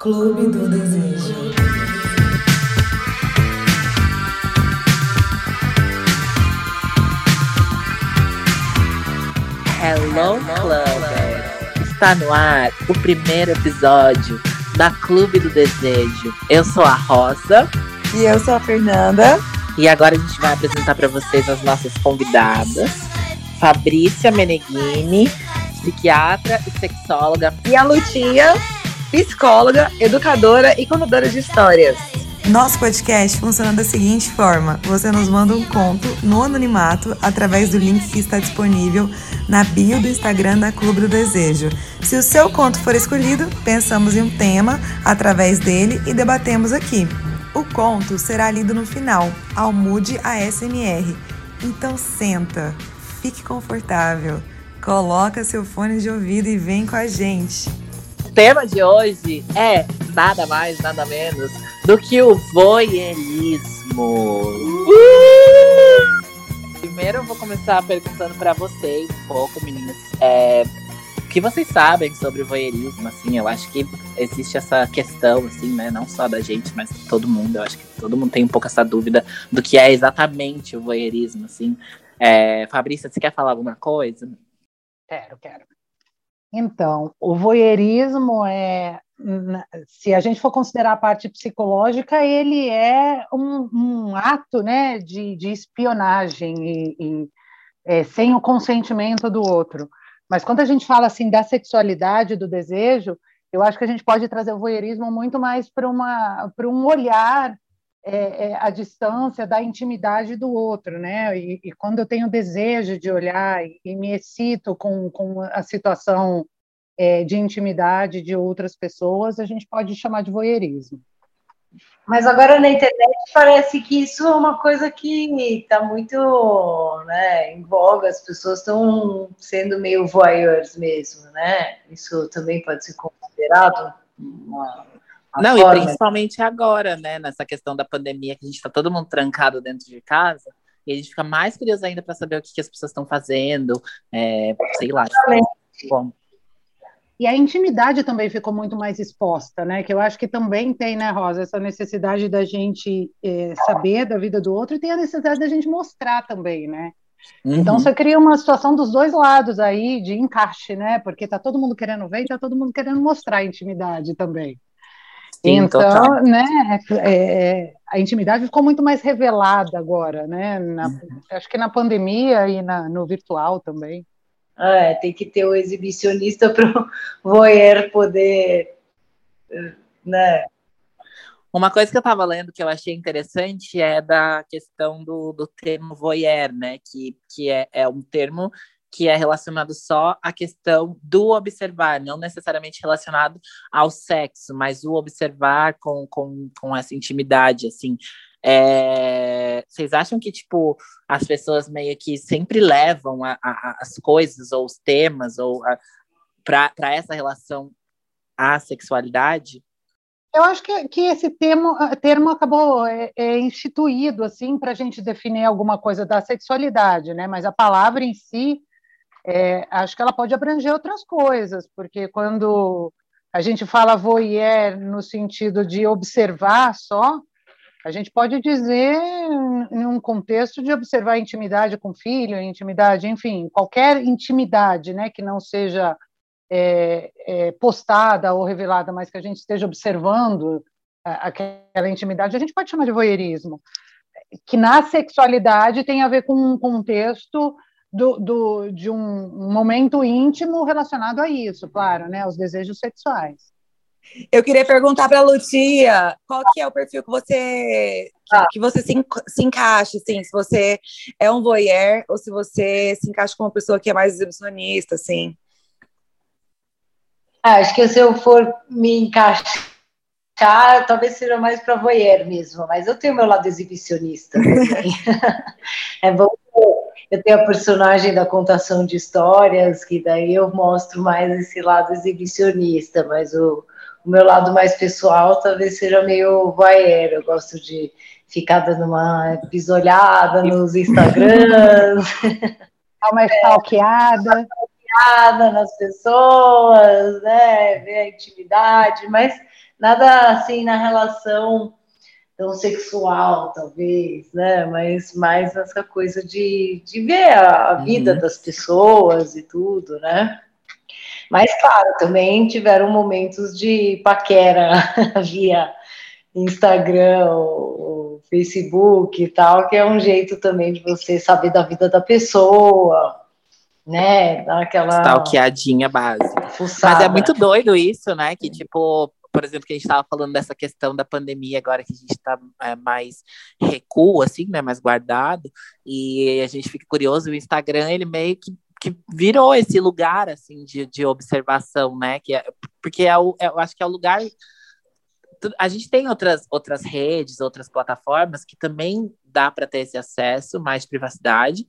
Clube do Desejo. Hello Club! Está no ar o primeiro episódio da Clube do Desejo. Eu sou a Rosa. E eu sou a Fernanda. E agora a gente vai apresentar para vocês as nossas convidadas. Fabrícia Meneghini, psiquiatra e sexóloga. E a Lutinha, psicóloga, educadora e contadora de histórias. Nosso podcast funciona da seguinte forma: você nos manda um conto no anonimato através do link que está disponível na bio do Instagram da Clube do Desejo. Se o seu conto for escolhido, pensamos em um tema através dele e debatemos aqui. O conto será lido no final, ao Mude ASMR. Então senta, fique confortável, coloca seu fone de ouvido e vem com a gente. Tema de hoje é nada mais, nada menos do que o voyeurismo. Uh! Primeiro eu vou começar perguntando para vocês um pouco, meninas, é, o que vocês sabem sobre o voyeurismo, assim, eu acho que existe essa questão, assim, né, não só da gente, mas de todo mundo, eu acho que todo mundo tem um pouco essa dúvida do que é exatamente o voyeurismo, assim. É, Fabrícia, você quer falar alguma coisa? Quero, quero. Então, o voyeurismo é, se a gente for considerar a parte psicológica, ele é um, um ato, né, de, de espionagem e, e é, sem o consentimento do outro. Mas quando a gente fala assim da sexualidade, do desejo, eu acho que a gente pode trazer o voyeurismo muito mais para um olhar é, é, a distância da intimidade do outro, né? E, e, quando eu tenho desejo de olhar e, e me excito com, com a situação é, de intimidade de outras pessoas, a gente pode chamar de voyeurismo. Mas agora na internet parece que isso é uma coisa que está muito né, em voga, as pessoas estão sendo meio voyeurs mesmo, né? Isso também pode ser considerado uma, não, forma. e principalmente agora, né, nessa questão da pandemia, que a gente está todo mundo trancado dentro de casa, e a gente fica mais curioso ainda para saber o que, que, as pessoas estão fazendo, é, sei lá. Bom. E a intimidade também ficou muito mais exposta, né? Que eu acho que também tem, né, Rosa, essa necessidade da gente é, saber da vida do outro e tem a necessidade da gente mostrar também, né? Uhum. Então você cria uma situação dos dois lados aí de encaixe, né? Porque tá todo mundo querendo ver e tá todo mundo querendo mostrar a intimidade também. Sim, então, total. né, é, é, a intimidade ficou muito mais revelada agora, né? Na, uhum. Acho que na pandemia e na, no virtual também. É, tem que ter o exibicionista para o voyeur poder, né? Uma coisa que eu estava lendo que eu achei interessante é da questão do, do termo voyeur, né? Que, que é, é um termo que é relacionado só à questão do observar, não necessariamente relacionado ao sexo, mas o observar com, com, com essa intimidade, assim. É, vocês acham que, tipo, as pessoas meio que sempre levam a, a, as coisas ou os temas ou para essa relação à sexualidade? Eu acho que, que esse termo, termo acabou é, é instituído assim para a gente definir alguma coisa da sexualidade, né? Mas a palavra em si é, acho que ela pode abranger outras coisas, porque quando a gente fala voyeur no sentido de observar só, a gente pode dizer em um contexto de observar intimidade com filho, intimidade, enfim, qualquer intimidade, né, que não seja é, é, postada ou revelada, mas que a gente esteja observando aquela intimidade, a gente pode chamar de voyeurismo, que na sexualidade tem a ver com um contexto do, do, de um momento íntimo relacionado a isso, claro, né, aos desejos sexuais. Eu queria perguntar para a Lucia qual que é o perfil que você ah. que você se, se encaixa, assim, se você é um voyeur ou se você se encaixa com uma pessoa que é mais exibicionista, assim. Ah, acho que se eu for me encaixar, talvez seja mais para voyeur mesmo, mas eu tenho meu lado exibicionista também. é bom eu tenho a personagem da contação de histórias, que daí eu mostro mais esse lado exibicionista, mas o, o meu lado mais pessoal talvez seja meio voyeur, eu gosto de ficar dando uma pisolhada nos Instagrams. Dar uma stalkeada. olhada nas pessoas, né? Ver a intimidade, mas nada assim na relação tão sexual, talvez, né? Mas mais essa coisa de, de ver a, vida uhum. das pessoas e tudo, né? Mas, claro, também tiveram momentos de paquera via Instagram, ou Facebook e tal, que é um jeito também de você saber da vida da pessoa, né? Dar aquela. Stalkeadinha básica. Fuçada. Mas é muito doido isso, né? Que, tipo, por exemplo, que a gente estava falando dessa questão da pandemia, agora que a gente está é, mais recuo, assim, né? Mais guardado, e a gente fica curioso, o Instagram, ele meio que que virou esse lugar assim de, de observação, né? Que é, porque é o, é, eu acho que é o lugar a gente tem outras, outras redes, outras plataformas que também dá para ter esse acesso, mais privacidade,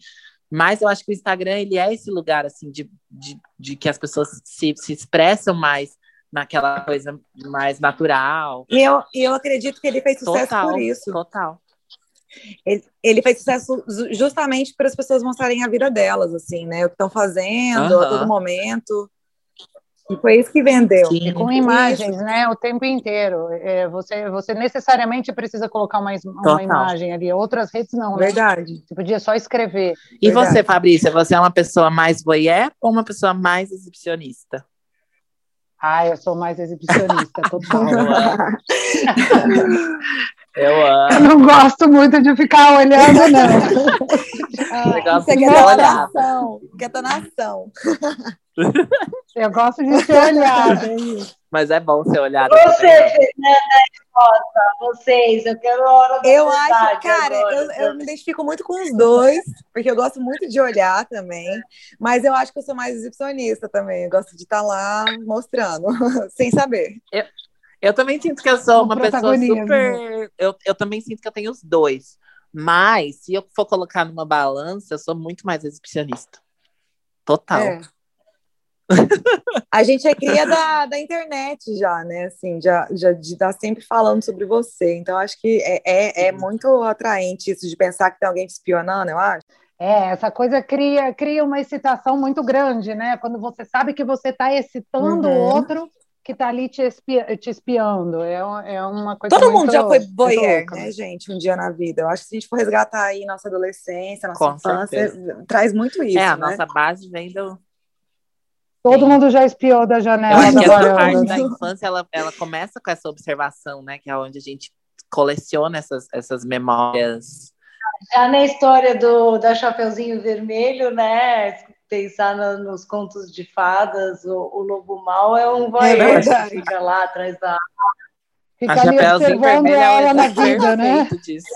mas eu acho que o Instagram ele é esse lugar assim de, de, de que as pessoas se, se expressam mais naquela coisa mais natural. E eu, e eu acredito que ele fez sucesso total, por isso. Total. Ele, ele fez sucesso justamente para as pessoas mostrarem a vida delas, assim, né? O que estão fazendo a todo momento. E foi isso que vendeu. Sim. Com imagens, né? O tempo inteiro. É, você, você necessariamente precisa colocar uma, uma imagem ali. Outras redes não, né? Verdade. Você podia só escrever. E Verdade. você, Fabrícia, você é uma pessoa mais voyeur ou uma pessoa mais exibicionista? Ah, eu sou mais exibicionista, total. Eu amo. Eu não gosto muito de ficar olhando, não. ah, você quer estar na ação. Quer estar na ação. Eu gosto de ser olhada. É Mas é bom ser olhada. Você, Fernanda Esposa, vocês, eu quero a hora da Eu acho, cara, eu, eu, me identifico muito com os dois, porque eu gosto muito de olhar também, mas eu acho que eu sou mais exibicionista também. Eu gosto de estar lá mostrando, sem saber. Eu, eu também sinto que eu sou uma pessoa super. Eu, eu também sinto que eu tenho os dois. Mas, se eu for colocar numa balança, eu sou muito mais exibicionista. Total. É. a gente é cria da, da internet já, né? Assim, já, já de estar tá sempre falando sobre você. Então, acho que é, é, é, muito atraente isso de pensar que tem alguém te espionando, eu acho. É, essa coisa cria, cria uma excitação muito grande, né? Quando você sabe que você está excitando o uhum. outro que tá ali te, espi te espiando. É, é uma coisa Todo mundo já foi voyeur, né, gente, um dia na vida. Eu acho que se a gente for resgatar aí nossa adolescência, nossa Com infância, certeza. traz muito isso, É, a né? nossa base vem do... Todo Sim. mundo já espiou da janela. Eu acho que essa parte da infância, ela, ela começa com essa observação, né? Que é onde a gente coleciona essas, essas memórias. Já na história do da Chapeuzinho Vermelho, né? pensar no, nos contos de fadas, o, o lobo mal é um voyeur é que fica lá atrás da Fica a ali observando é ela na vida, né? Disso.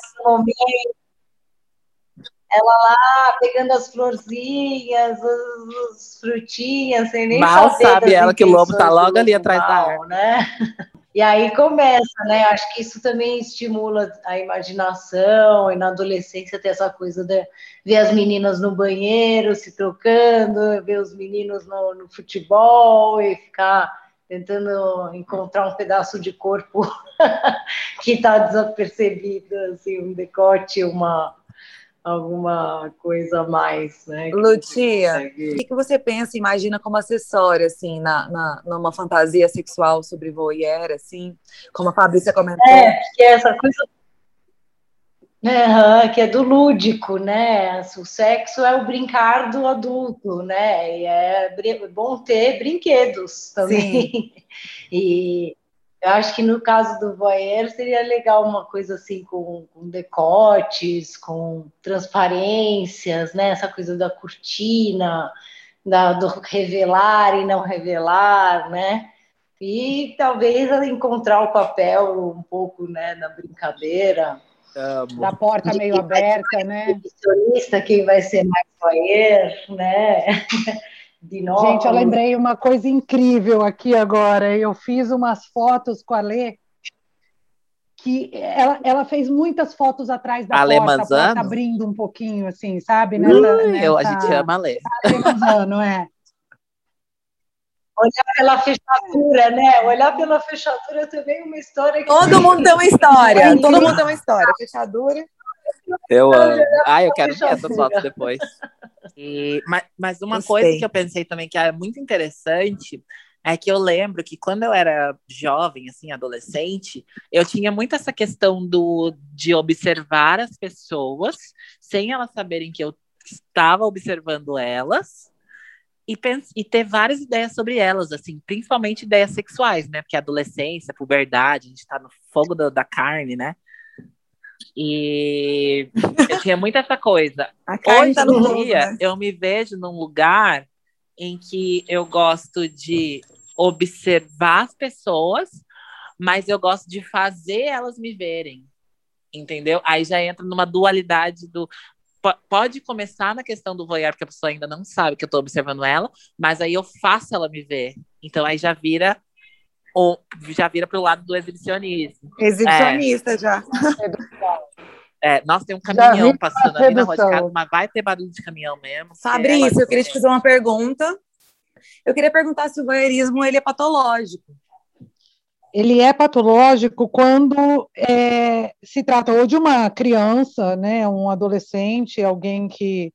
Ela lá pegando as florzinhas, as, frutinhas, sem nem Mal sabe ela que o lobo tá logo ali atrás mal, da árvore. Né? E aí começa, né? Acho que isso também estimula a imaginação e na adolescência ter essa coisa de ver as meninas no banheiro se trocando, ver os meninos no, no futebol e ficar tentando encontrar um pedaço de corpo que está desapercebido, assim, um decote, uma alguma coisa a mais, né? Lutia, o que, que, você pensa, imagina como acessório, assim, na, na, numa fantasia sexual sobre voyeur, assim, como a Fabrícia comentou? É, que é essa coisa Uhum, que é do lúdico, né? O sexo é o brincar do adulto, né? E é bom ter brinquedos também. Sim. E eu acho que no caso do voyeur seria legal uma coisa assim com, com decotes, com transparências, né? Essa coisa da cortina, da, do revelar e não revelar, né? E talvez encontrar o papel um pouco, né, na brincadeira. Amo. Da porta meio aberta, né? Quem vai ser mais voyeur, né? Gente, eu lembrei uma coisa incrível aqui agora. Eu fiz umas fotos com a Lê, que ela, ela fez muitas fotos atrás da Ale porta, Manzano? porta abrindo um pouquinho, assim, sabe? Nessa, uh, nessa... Eu, a gente ama a Lê. Ale Manzano, é. Olhar pela fechadura, né? Olhar pela fechadura também é uma história que... Todo mundo tem uma história, todo mundo tem uma história. Fechadura... Eu amo. Ah, eu quero ver essas fotos depois. E, mas, mas uma Gostei. coisa que eu pensei também que é muito interessante é que eu lembro que quando eu era jovem, assim, adolescente, eu tinha muito essa questão do, de observar as pessoas sem elas saberem que eu estava observando elas e, e ter várias ideias sobre elas, assim, principalmente ideias sexuais, né? Porque adolescência, puberdade, a gente tá no fogo do, da carne, né? E eu tinha muito essa coisa. Hoje em dia, né? eu me vejo num lugar em que eu gosto de observar as pessoas, mas eu gosto de fazer elas me verem. Entendeu? Aí já entra numa dualidade do. Pode começar na questão do voyeur, porque a pessoa ainda não sabe que eu estou observando ela, mas aí eu faço ela me ver. Então aí já vira ou já vira para o lado do exibicionismo. Exibicionista é. já. É, nossa, tem um caminhão passando ali na rua de casa, mas vai ter barulho de caminhão mesmo. Fabrício, eu queria te fazer uma pergunta. Eu queria perguntar se o voyeurismo ele é patológico. Ele é patológico quando é, se trata ou de uma criança, né, um adolescente, alguém que,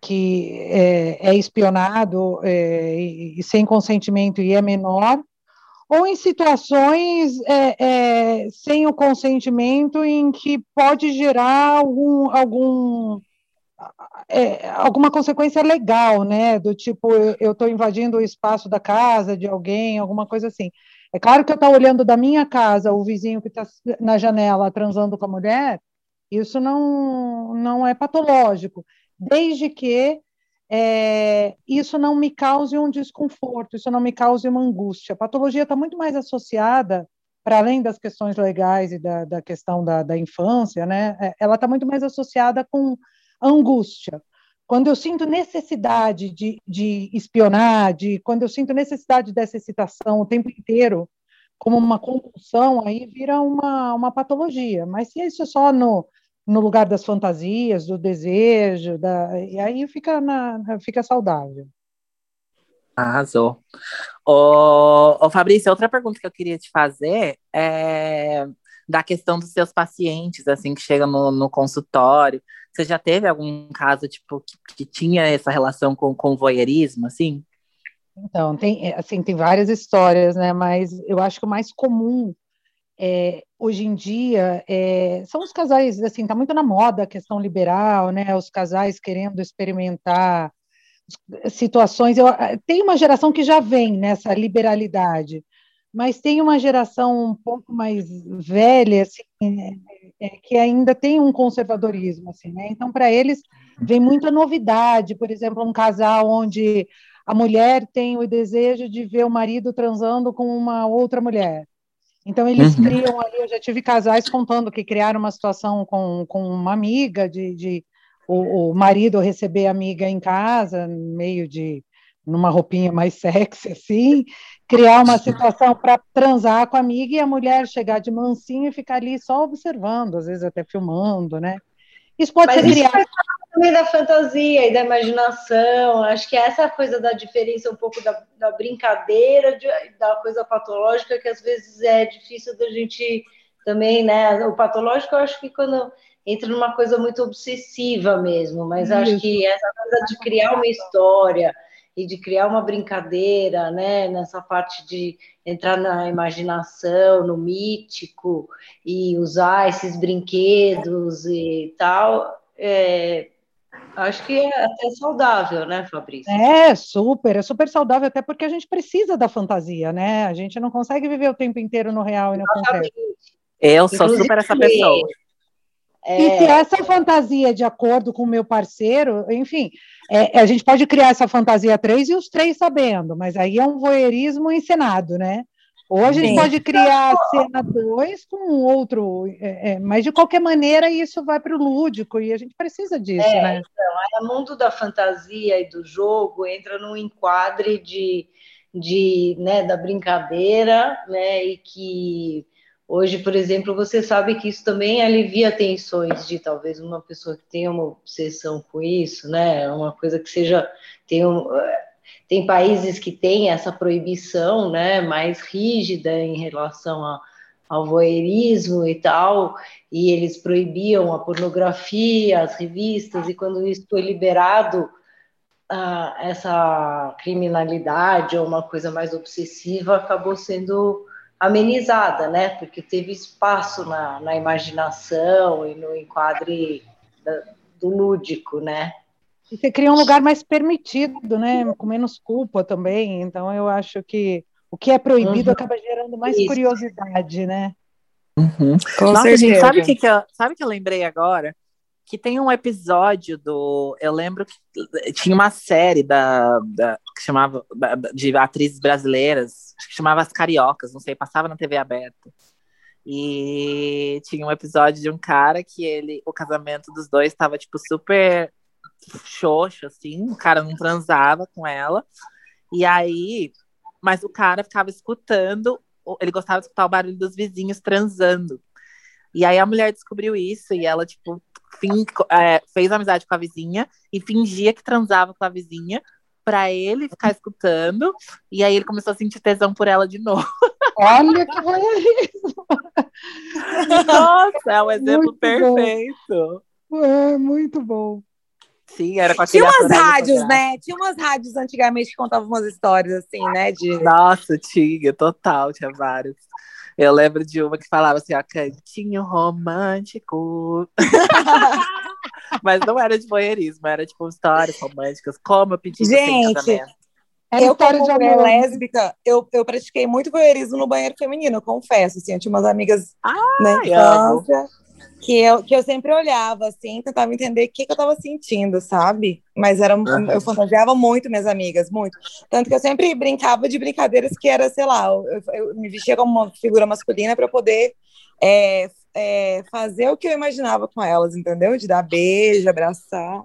que é, é espionado é, e, e sem consentimento e é menor, ou em situações é, é, sem o consentimento em que pode gerar algum, algum é, alguma consequência legal, né? Do tipo, eu estou invadindo o espaço da casa de alguém, alguma coisa assim. É claro que eu estou olhando da minha casa o vizinho que está na janela transando com a mulher, isso não, não é patológico, desde que é, isso não me cause um desconforto, isso não me cause uma angústia. A patologia está muito mais associada, para além das questões legais e da, da questão da, da infância, né? É, ela está muito mais associada com angústia. Quando eu sinto necessidade de, de espionar, de, quando eu sinto necessidade dessa excitação o tempo inteiro, como uma compulsão, aí vira uma, uma patologia. Mas se isso é só no, no lugar das fantasias, do desejo, da, e aí fica, na, fica saudável. Arrasou. Ô, ô, Fabrício, outra pergunta que eu queria te fazer é da questão dos seus pacientes, assim, que chegam no, no consultório. Você já teve algum caso, tipo, que, que tinha essa relação com, com o voyeurismo, assim? Então, tem, assim, tem várias histórias, né, mas eu acho que o mais comum é, hoje em dia é, são os casais, assim, está muito na moda a questão liberal, né? Os casais querendo experimentar situações. Eu, tem uma geração que já vem nessa liberalidade, mas tem uma geração um pouco mais velha, assim, é, é, que ainda tem um conservadorismo, assim, né? Então, para eles, vem muita novidade, por exemplo, um casal onde a mulher tem o desejo de ver o marido transando com uma outra mulher. Então, eles uhum. criam ali, eu já tive casais contando que criaram uma situação com, com uma amiga, de, de o, o marido receber a amiga em casa, meio de numa roupinha mais sexy, assim, criar uma situação para transar com a amiga e a mulher chegar de mansinho e ficar ali só observando, às vezes até filmando, né? Isso pode Mas ser criado. Também da fantasia e da imaginação. Acho que essa coisa da diferença um pouco da, da brincadeira, de, da coisa patológica, que às vezes é difícil da gente também, né? O patológico, eu acho que quando entra numa coisa muito obsessiva mesmo, mas Isso. acho que essa coisa de criar uma história e de criar uma brincadeira, né, nessa parte de entrar na imaginação, no mítico e usar esses brinquedos e tal, é, acho que é até saudável, né, Fabrício? É, super, é super saudável, até porque a gente precisa da fantasia, né? A gente não consegue viver o tempo inteiro no real e no concreto. Eu sou Inclusive, super essa pessoa. É... E se essa fantasia é de acordo com o meu parceiro, enfim, é, a gente pode criar essa fantasia três e os três sabendo, mas aí é um voyeurismo encenado, né? Ou a gente Sim. pode criar a cena dois com outro, é, é, mas de qualquer maneira isso vai para o lúdico e a gente precisa disso, é, né? Então, o mundo da fantasia e do jogo entra num enquadre de, de né, da brincadeira, né, e que Hoje, por exemplo, você sabe que isso também alivia tensões de talvez uma pessoa que tenha uma obsessão com isso, né? Uma coisa que seja tem um, tem países que têm essa proibição, né, mais rígida em relação a, ao voyeurismo e tal, e eles proibiam a pornografia, as revistas, e quando isso foi liberado essa criminalidade ou uma coisa mais obsessiva acabou sendo amenizada, né? Porque teve espaço na, na imaginação e no enquadre da, do lúdico, né? E você cria um lugar mais permitido, né? Com menos culpa também. Então eu acho que o que é proibido uhum. acaba gerando mais Isso. curiosidade, né? Uhum. Nossa, gente, sabe o que, que eu, sabe que eu lembrei agora? Que tem um episódio do. Eu lembro que tinha uma série da, da que chamava de atrizes brasileiras, que chamava As Cariocas, não sei, passava na TV aberta. E tinha um episódio de um cara que ele, o casamento dos dois estava tipo super xoxo, assim, o cara não transava com ela. E aí, mas o cara ficava escutando, ele gostava de escutar o barulho dos vizinhos transando. E aí a mulher descobriu isso e ela, tipo, fim, é, fez amizade com a vizinha e fingia que transava com a vizinha para ele ficar escutando. E aí ele começou a sentir tesão por ela de novo. Olha que isso! Nossa, é um exemplo muito perfeito. Bom. É, muito bom. Sim, era com Tinha umas rádios, né? Tinha umas rádios antigamente que contavam umas histórias assim, né? De... Nossa, tinha, total, tinha vários. Eu lembro de uma que falava assim, ó, cantinho romântico. Mas não era de voyeurismo, era tipo histórias românticas, como eu pedi Gente, eu, como mulher lésbica, eu, eu pratiquei muito voyeurismo no banheiro feminino, eu confesso, assim, eu tinha umas amigas ah, na infância. Amo que eu, que eu sempre olhava, assim, tentava entender o que, que eu estava sentindo, sabe? Mas era, uhum. eu fantasiava muito minhas amigas, muito. Tanto que eu sempre brincava de brincadeiras que era, sei lá, eu, eu me vestia como uma figura masculina para poder é, é, fazer o que eu imaginava com elas, entendeu? De dar beijo, abraçar.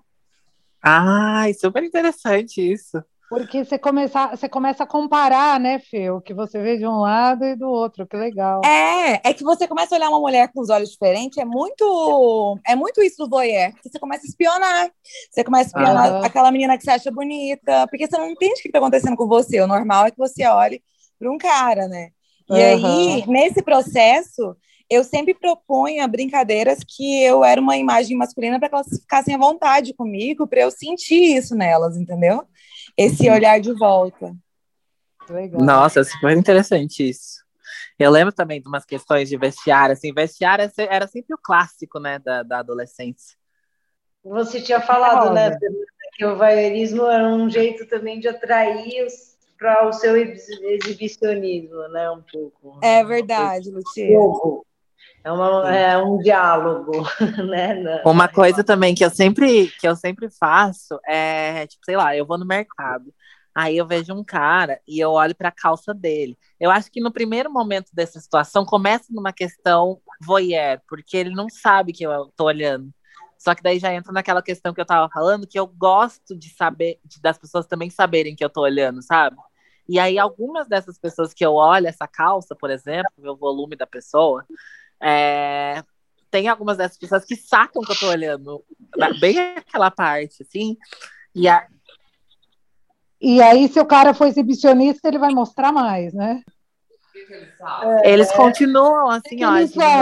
Ai, super interessante isso. Porque você começa, você começa a comparar, né, Fê? O que você vê de um lado e do outro, que legal. É, é que você começa a olhar uma mulher com os olhos diferentes, é muito, é muito isso do voyeur. Você começa a espionar. Você começa a espionar uhum. aquela menina que você acha bonita, porque você não entende o que está acontecendo com você. O normal é que você olhe para um cara, né? E uhum. aí, nesse processo, eu sempre proponho brincadeiras que eu era uma imagem masculina para que elas ficassem à vontade comigo, para eu sentir isso nelas, entendeu? Esse olhar de volta. Legal. Nossa, super interessante isso. Eu lembro também de umas questões de vestiário, assim, vestiário era sempre o clássico, né, da, da adolescência. Você tinha falado, né, que o voyeurismo era um jeito também de atrair para o seu exibicionismo, né, um pouco. É verdade, Lucia. É, uma, é, um diálogo, né? Uma coisa também que eu sempre que eu sempre faço é, tipo, sei lá, eu vou no mercado, aí eu vejo um cara e eu olho para a calça dele. Eu acho que no primeiro momento dessa situação começa numa questão voyeur, porque ele não sabe que eu tô olhando. Só que daí já entra naquela questão que eu tava falando, que eu gosto de saber, de, das pessoas também saberem que eu tô olhando, sabe? E aí, algumas dessas pessoas que eu olho essa calça, por exemplo, o volume da pessoa, é, tem algumas dessas pessoas que sacam que eu tô olhando bem aquela parte, assim. E, a... e aí, se o cara for exibicionista, ele vai mostrar mais, né? Eles é, continuam assim, ó,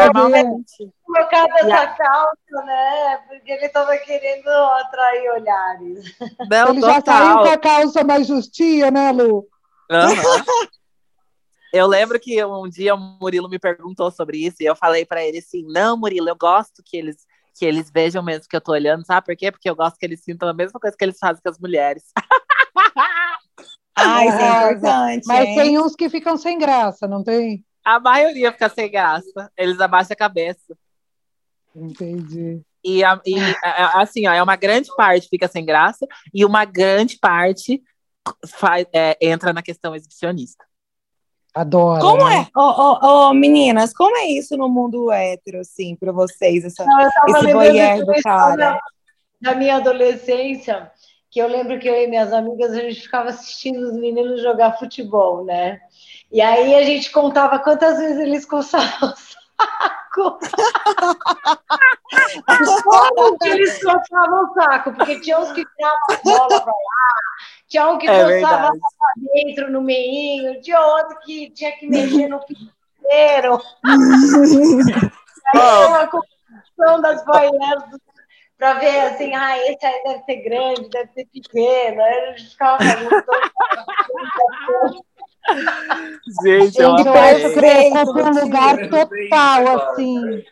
normalmente. Colocado essa calça, né? Porque ele estava querendo atrair olhares. Não, ele total. já saiu com a calça mais justinha, né, Lu? Uhum. Eu lembro que um dia o Murilo me perguntou sobre isso e eu falei para ele assim: não, Murilo, eu gosto que eles que eles vejam mesmo que eu tô olhando, sabe por quê? Porque eu gosto que eles sintam a mesma coisa que eles fazem com as mulheres. Ai, isso é importante. Mas hein? tem uns que ficam sem graça, não tem? A maioria fica sem graça. Eles abaixam a cabeça. Entendi. E, a, e assim, ó, é uma grande parte fica sem graça e uma grande parte faz, é, entra na questão exibicionista. Adoro. Como né? é? Oh, oh, oh, meninas, como é isso no mundo hétero, assim, para vocês, essa, Não, esse voyeur do cara? Da minha adolescência, que eu lembro que eu e minhas amigas, a gente ficava assistindo os meninos jogar futebol, né? E aí a gente contava quantas vezes eles coçavam o saco. Como que eles coçavam o saco? Porque tinha uns que tiravam a bola para lá, tinha um que é coçava para dentro no meinho, tinha outro que tinha que mexer no inteiro. aí uma construção das boieiras para ver assim, ah, esse aí deve ser grande, deve ser pequeno. Aí a gente ficava fazendo todo... Gente, eu acho que um lugar total, assim.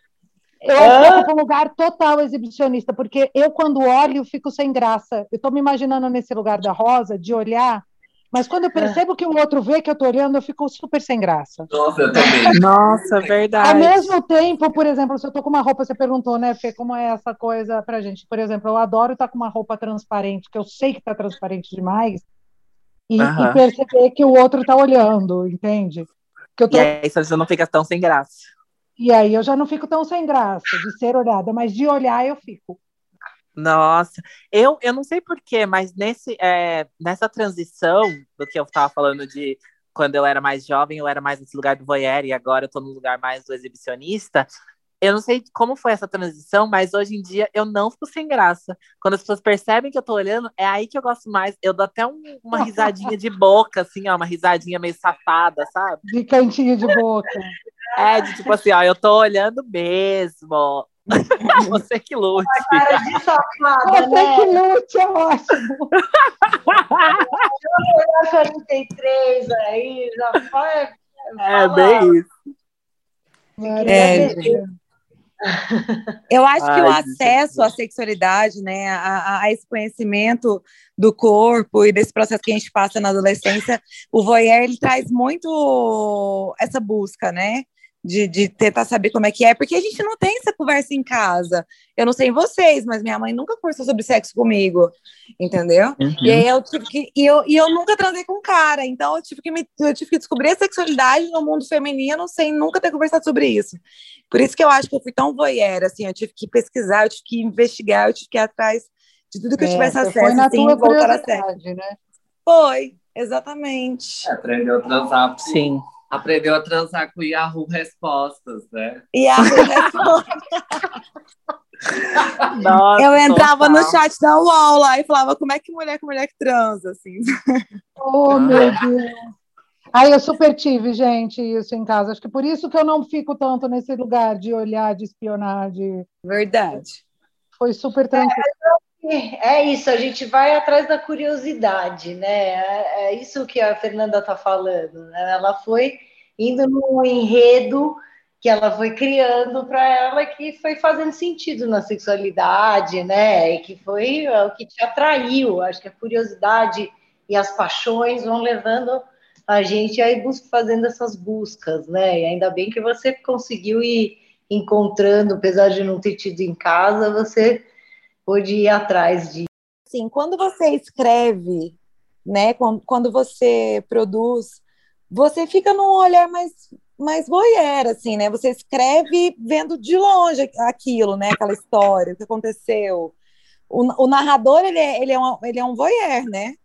Eu acho que um lugar total exibicionista, porque eu, quando olho, fico sem graça. Eu estou me imaginando nesse lugar da Rosa, de olhar mas quando eu percebo que o outro vê que eu estou olhando, eu fico super sem graça. Nossa, eu também. Nossa, verdade. Ao mesmo tempo, por exemplo, se eu estou com uma roupa, você perguntou, né, Fê, como é essa coisa pra gente? Por exemplo, eu adoro estar com uma roupa transparente, que eu sei que está transparente demais, e, e, perceber que o outro está olhando, entende? Que eu tô... E aí você não fica tão sem graça. E aí eu já não fico tão sem graça de ser olhada, mas de olhar eu fico. Nossa, eu, eu não sei porquê, mas nesse, é, nessa transição do que eu estava falando de quando eu era mais jovem, eu era mais nesse lugar do voyeur e agora eu estou no lugar mais do exibicionista. Eu não sei como foi essa transição, mas hoje em dia eu não fico sem graça. Quando as pessoas percebem que eu tô olhando, é aí que eu gosto mais. Eu dou até um, uma risadinha de boca, assim, ó, uma risadinha meio safada, sabe? De cantinho de boca. É, de tipo assim, ó, eu tô olhando mesmo. Você que lute. Cara de safada, Você né? que lute, é ótimo. 43 aí, já foi. É bem isso. É, eu acho que o acesso à sexualidade, né, a, a, esse conhecimento do corpo e desse processo que a gente passa na adolescência, o voyeur ele traz muito essa busca, né? De, de tentar saber como é que é, porque a gente não tem essa conversa em casa. Eu não sei em vocês, mas minha mãe nunca conversou sobre sexo comigo, entendeu? Uhum. E aí eu tive que. E eu, e eu nunca transei com cara, então eu tive, que me, eu tive que descobrir a sexualidade no mundo feminino sem nunca ter conversado sobre isso. Por isso que eu acho que eu fui tão voyeur, assim, eu tive que pesquisar, eu tive que investigar, eu tive que ir atrás de tudo que é, eu tivesse acesso, foi na assim, tua voltar a. Né? Foi, exatamente. É, aprendeu a transar, sim. Aprendeu a transar com Yahoo Respostas, né? Yahoo Respostas. Nossa, eu entrava total. no chat da UOL lá e falava como é que mulher com mulher que transa, assim. Oh, meu Deus. Aí eu super tive, gente, isso em casa. Acho que por isso que eu não fico tanto nesse lugar de olhar, de espionar, de... Verdade. Foi super tranquilo. É isso, a gente vai atrás da curiosidade, né? É, é isso que a Fernanda está falando. Né? Ela foi indo no enredo que ela foi criando para ela que foi fazendo sentido na sexualidade, né? E que foi é, o que te atraiu. Acho que a curiosidade e as paixões vão levando a gente aí fazendo essas buscas, né? E ainda bem que você conseguiu ir encontrando, apesar de não ter tido em casa, você pôde ir atrás de. Sim, quando você escreve, né, quando, quando você produz, você fica num olhar mais mais voyeur, assim, né? Você escreve vendo de longe aquilo, né? Aquela história, o que aconteceu. O, o narrador, ele é, ele, é um, ele é um voyeur, né?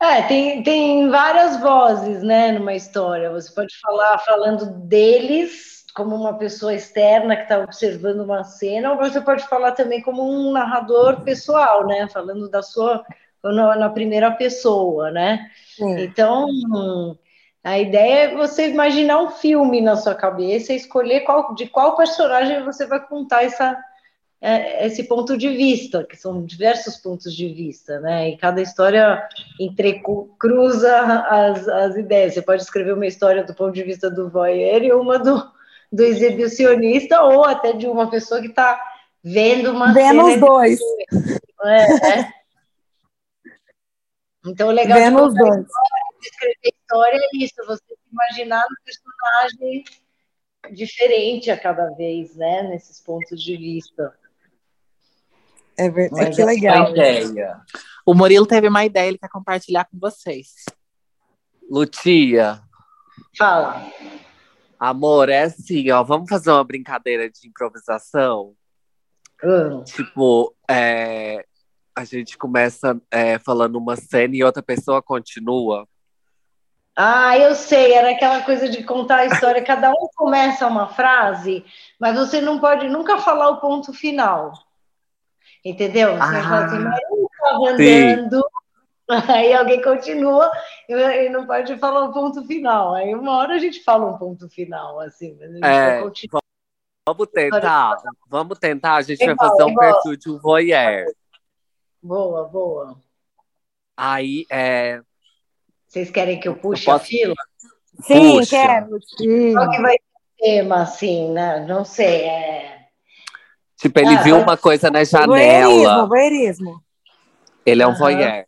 É, tem, tem várias vozes, né, numa história. Você pode falar falando deles como uma pessoa externa que está observando uma cena, ou você pode falar também como um narrador pessoal, né? Falando da sua na, primeira pessoa, né? Sim. Então a ideia é você imaginar um filme na sua cabeça e escolher qual, de qual personagem você vai contar essa, é, esse ponto de vista, que são diversos pontos de vista, né? E cada história entrecruza as, as ideias. Você pode escrever uma história do ponto de vista do voyeur e uma do, do exibicionista ou até de uma pessoa que está vendo uma vendo os dois. É, é. Então, o legal vendo os dois. de escrever história é isso, você imaginar um personagem diferente a cada vez, né? Nesses pontos de vista. É verdade. Que legal. Ideia. O Murilo teve uma ideia, ele quer compartilhar com vocês. Lutia. Fala. Amor, é assim, ó, vamos fazer uma brincadeira de improvisação? Uhum. Tipo, é, a gente começa é, falando uma cena e outra pessoa continua. Ah, eu sei, era aquela coisa de contar a história, cada um começa uma frase, mas você não pode nunca falar o ponto final. Entendeu? Você ah, fala assim, mas eu estava andando, Aí alguém continua e não pode falar o ponto final. Aí uma hora a gente fala um ponto final, assim, mas a gente é, vai continuar. Vamos tentar, vamos tentar. A gente vai Igual, fazer um perfil de um voyeur. Boa, boa. Aí, é, Vocês querem que eu puxe Eu posso- a fila? Sim, Puxa. quero. Sim. Qual que vai ser o tema, assim, né? Não sei. É... tipo, ele Ah, viu uma coisa na Voyeurismo, janela. voyeurismo. Ele é um Aham. voyeur.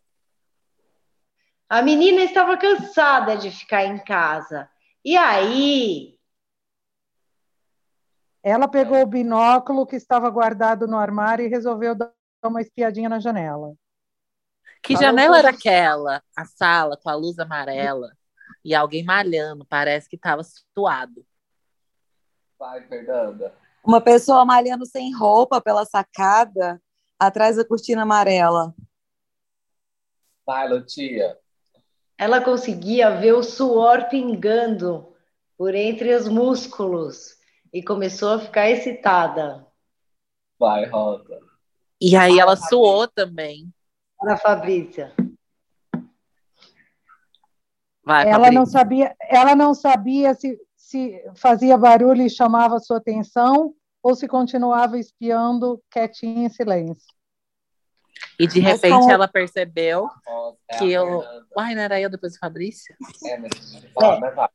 A menina estava cansada de ficar em casa. E aí, Ela pegou o binóculo que estava guardado no armário e resolveu dar uma espiadinha na janela. Que Falou janela era aquela? A sala com a luz amarela e alguém malhando, parece que tava suado. Vai, Fernanda. Uma pessoa malhando sem roupa pela sacada, atrás da cortina amarela. Vai, Lutia. Ela conseguia ver o suor pingando por entre os músculos e começou a ficar excitada. Vai, Rosa. E aí ela suou também. Ana Fabrícia. Vai, Ela não sabia, ela não sabia se, se fazia barulho e chamava sua atenção ou se continuava espiando quietinha em silêncio. E de Mas repente como- ela percebeu é que eu. Uai, não era eu depois do Fabrício? É, vai.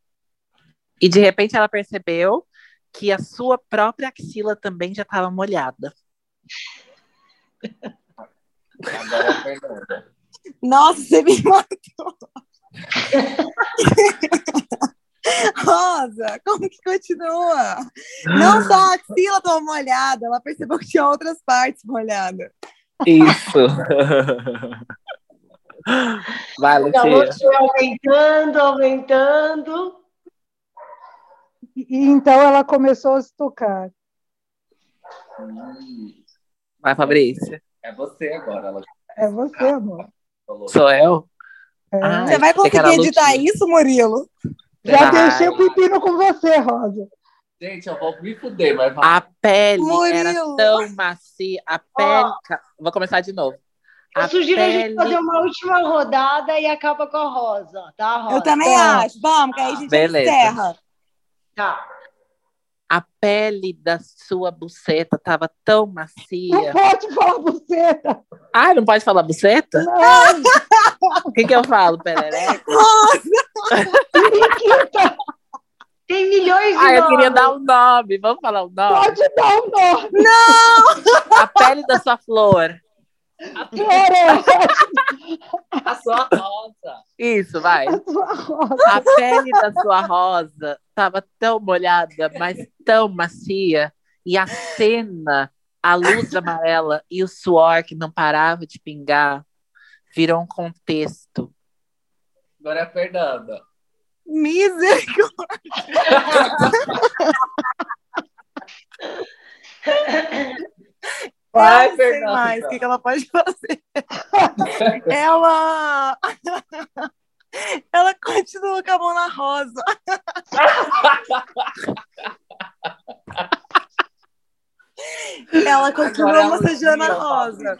E de repente ela percebeu que a sua própria axila também já estava molhada. Agora é. Nossa, você me matou. Rosa, como que continua? Não só a axila estava molhada, ela percebeu que tinha outras partes molhadas. Isso. Vai, O calor Lucia. foi aumentando, aumentando. E, então ela começou a se tocar. Hum, Vai, Fabrício. é você agora. Ela É você, amor. falou. Sou eu? É. Ah, Você vai conseguir editar isso, Murilo? Já deixei o pepino com você, Rosa. Gente, eu vou me fuder, mas vai. A pele Murilo. era tão macia. A pele. Ca- Vou começar de novo. Eu A sugiro a gente pele- fazer uma última rodada e acaba com a Rosa, tá, Rosa? Eu também Tá. acho. Vamos, que aí a gente Beleza. encerra. Tá. A pele da sua buceta tava tão Não macia. pode falar buceta. Ah, não pode falar buceta? Não, O que, que eu falo, perereca? periquita. Tem milhões de Ah, eu queria dar um nome. Vamos falar o nome? Pode dar um nome. A pele da sua flor. Floresta. A sua rosa. Isso, vai. Sua rosa. A pele da sua rosa tava tão molhada, mas tão macia. E a cena, a luz amarela e o suor que não parava de pingar virou um contexto. Agora é a Fernanda. Misericórdia. Vai, eu não sei mais o que, que ela pode fazer. ela. ela continua com a mão na rosa. ela continua Agora é a massageando a rosa.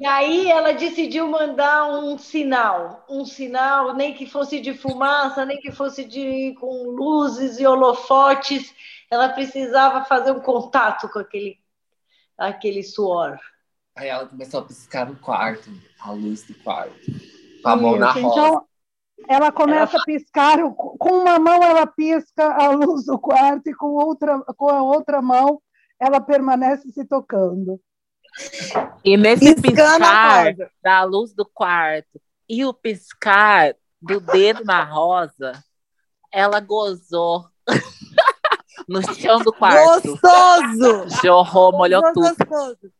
E aí ela decidiu mandar um sinal, um sinal, nem que fosse de fumaça, nem que fosse de com luzes e holofotes, ela precisava fazer um contato com aquele, aquele suor. Aí ela começou a piscar no quarto, a luz do quarto. Com a mão na Isso, rosa. Então, ela começa a piscar, com uma mão ela pisca a luz do quarto e com, outra, com a outra mão ela permanece se tocando. E nesse Piscando piscar da luz do quarto e o piscar do dedo na rosa, ela gozou no chão do quarto. Gostoso! Jorrou, molhou tudo. Gostoso.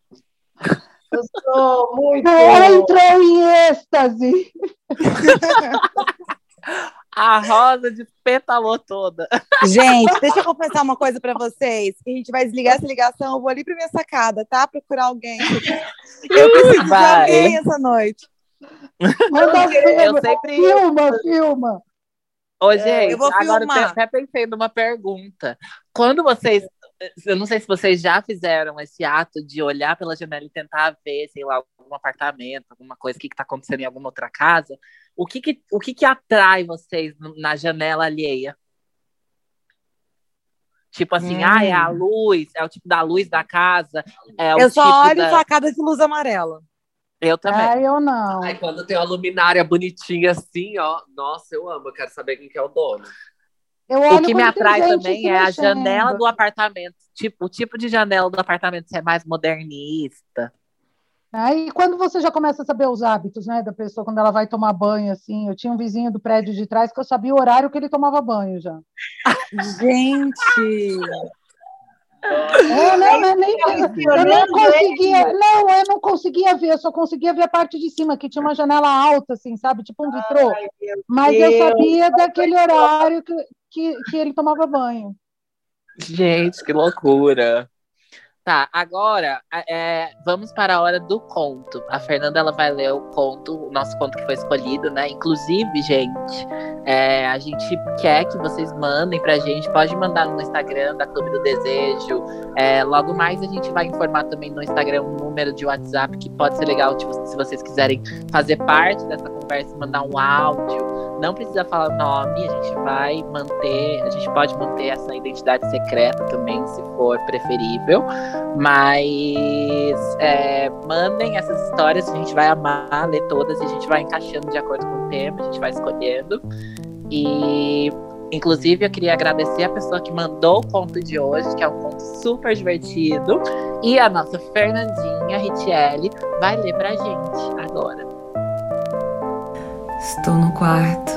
Eu sou muito. Ela entrou em êxtase. A rosa despetalou toda. Gente, deixa eu confessar uma coisa pra vocês. que A gente vai desligar essa ligação. Eu vou ali pra minha sacada, tá? Procurar alguém. Eu preciso de alguém essa noite. Manda Eu filma, sempre- filma, filma. Ô, gente, eu vou agora filmar. eu até pensei numa pergunta. Quando vocês. Eu não sei se vocês já fizeram esse ato de olhar pela janela e tentar ver, sei lá, algum apartamento, alguma coisa, o que está acontecendo em alguma outra casa. O que, que, o que, que atrai vocês na janela alheia? Tipo assim, Hum. ah, é a luz, é o tipo da luz da casa. É o Eu só tipo olho da... facada de luz amarela. Eu também. Ah, eu não. Ai, quando tem uma luminária bonitinha assim, ó. Nossa, eu amo. Eu quero saber quem que é o dono. Eu O que me atrai gente também se é a janela do apartamento. Tipo, o tipo de janela do apartamento ser mais modernista. Aí quando você já começa a saber os hábitos, né, da pessoa quando ela vai tomar banho, assim, eu tinha um vizinho do prédio de trás que eu sabia o horário que ele tomava banho já. Gente! É, não, não, nem, eu não Funcionando conseguia, não, eu não conseguia ver, eu só conseguia ver a parte de cima, que tinha uma janela alta, assim, sabe, tipo um vitrô. Mas eu sabia daquele horário que, que, que ele tomava banho. Gente, que loucura. Tá, agora é, vamos para a hora do conto. A Fernanda ela vai ler o conto, o nosso conto que foi escolhido, né? Inclusive, gente, é, a gente quer que vocês mandem pra gente. Pode mandar no Instagram da Clube do Desejo. É, logo mais a gente vai informar também no Instagram um número de WhatsApp que pode ser legal tipo, se vocês quiserem fazer parte dessa conversa, mandar um áudio. Não precisa falar o nome, a gente vai manter, a gente pode manter essa identidade secreta também, se for preferível. Mas é, mandem essas histórias, a gente vai amar ler todas e a gente vai encaixando de acordo com o tema, a gente vai escolhendo. E inclusive eu queria agradecer a pessoa que mandou o conto de hoje, que é um conto super divertido. E a nossa Fernandinha Richelli vai ler pra gente agora. Estou no quarto,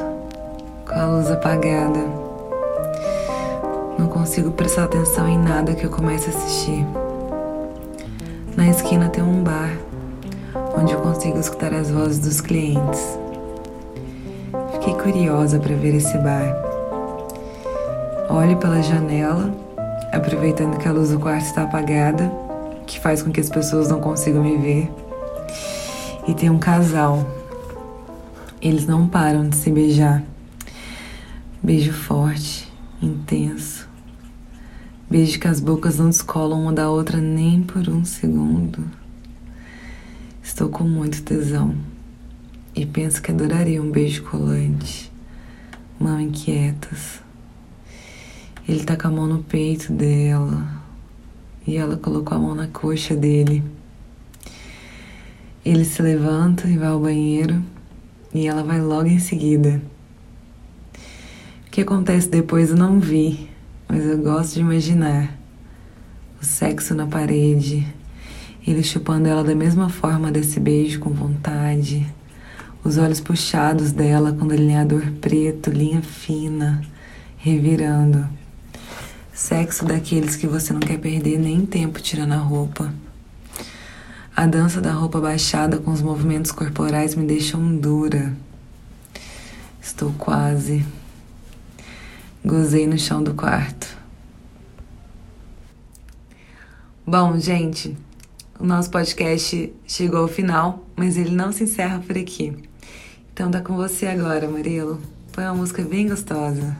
com a luz apagada. Não consigo prestar atenção em nada que eu comece a assistir. Na esquina tem um bar, onde eu consigo escutar as vozes dos clientes. Fiquei curiosa para ver esse bar. Olho pela janela, aproveitando que a luz do quarto está apagada, que faz com que as pessoas não consigam me ver. E tem um casal. Eles não param de se beijar. Beijo forte, intenso. Beijo que as bocas não descolam uma da outra nem por um segundo. Estou com muito tesão e penso que adoraria um beijo colante, mão inquietas. Ele tá com a mão no peito dela e ela colocou a mão na coxa dele. Ele se levanta e vai ao banheiro e ela vai logo em seguida. O que acontece depois eu não vi, mas eu gosto de imaginar. O sexo na parede, ele chupando ela da mesma forma desse beijo com vontade, os olhos puxados dela com delineador preto, linha fina, revirando. Sexo daqueles que você não quer perder nem tempo tirando a roupa. A dança da roupa baixada com os movimentos corporais me deixam dura. Estou quase. Gozei no chão do quarto. Bom, gente, o nosso podcast chegou ao final, mas ele não se encerra por aqui. Então tá com você agora, Marilo. Põe uma música bem gostosa.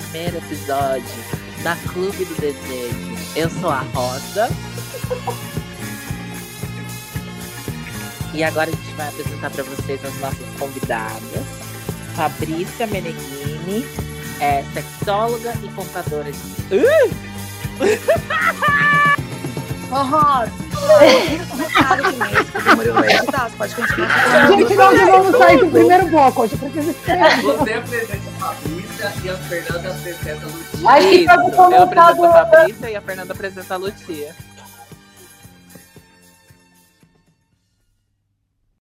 Primeiro episódio da Clube do Desejo. Eu sou a Rosa. E agora a gente vai apresentar para vocês as nossas convidadas. Fabrícia Meneghini, é sexóloga e contadora de. Uh! Rosa! Editar, você pode continuar. Gente, nós vamos sair do primeiro bloco hoje, porque eles Você apresenta e a Fernanda apresenta a Lucia. Acho que Isso, você eu apresento a Fabrícia e a Fernanda apresenta a Lucia.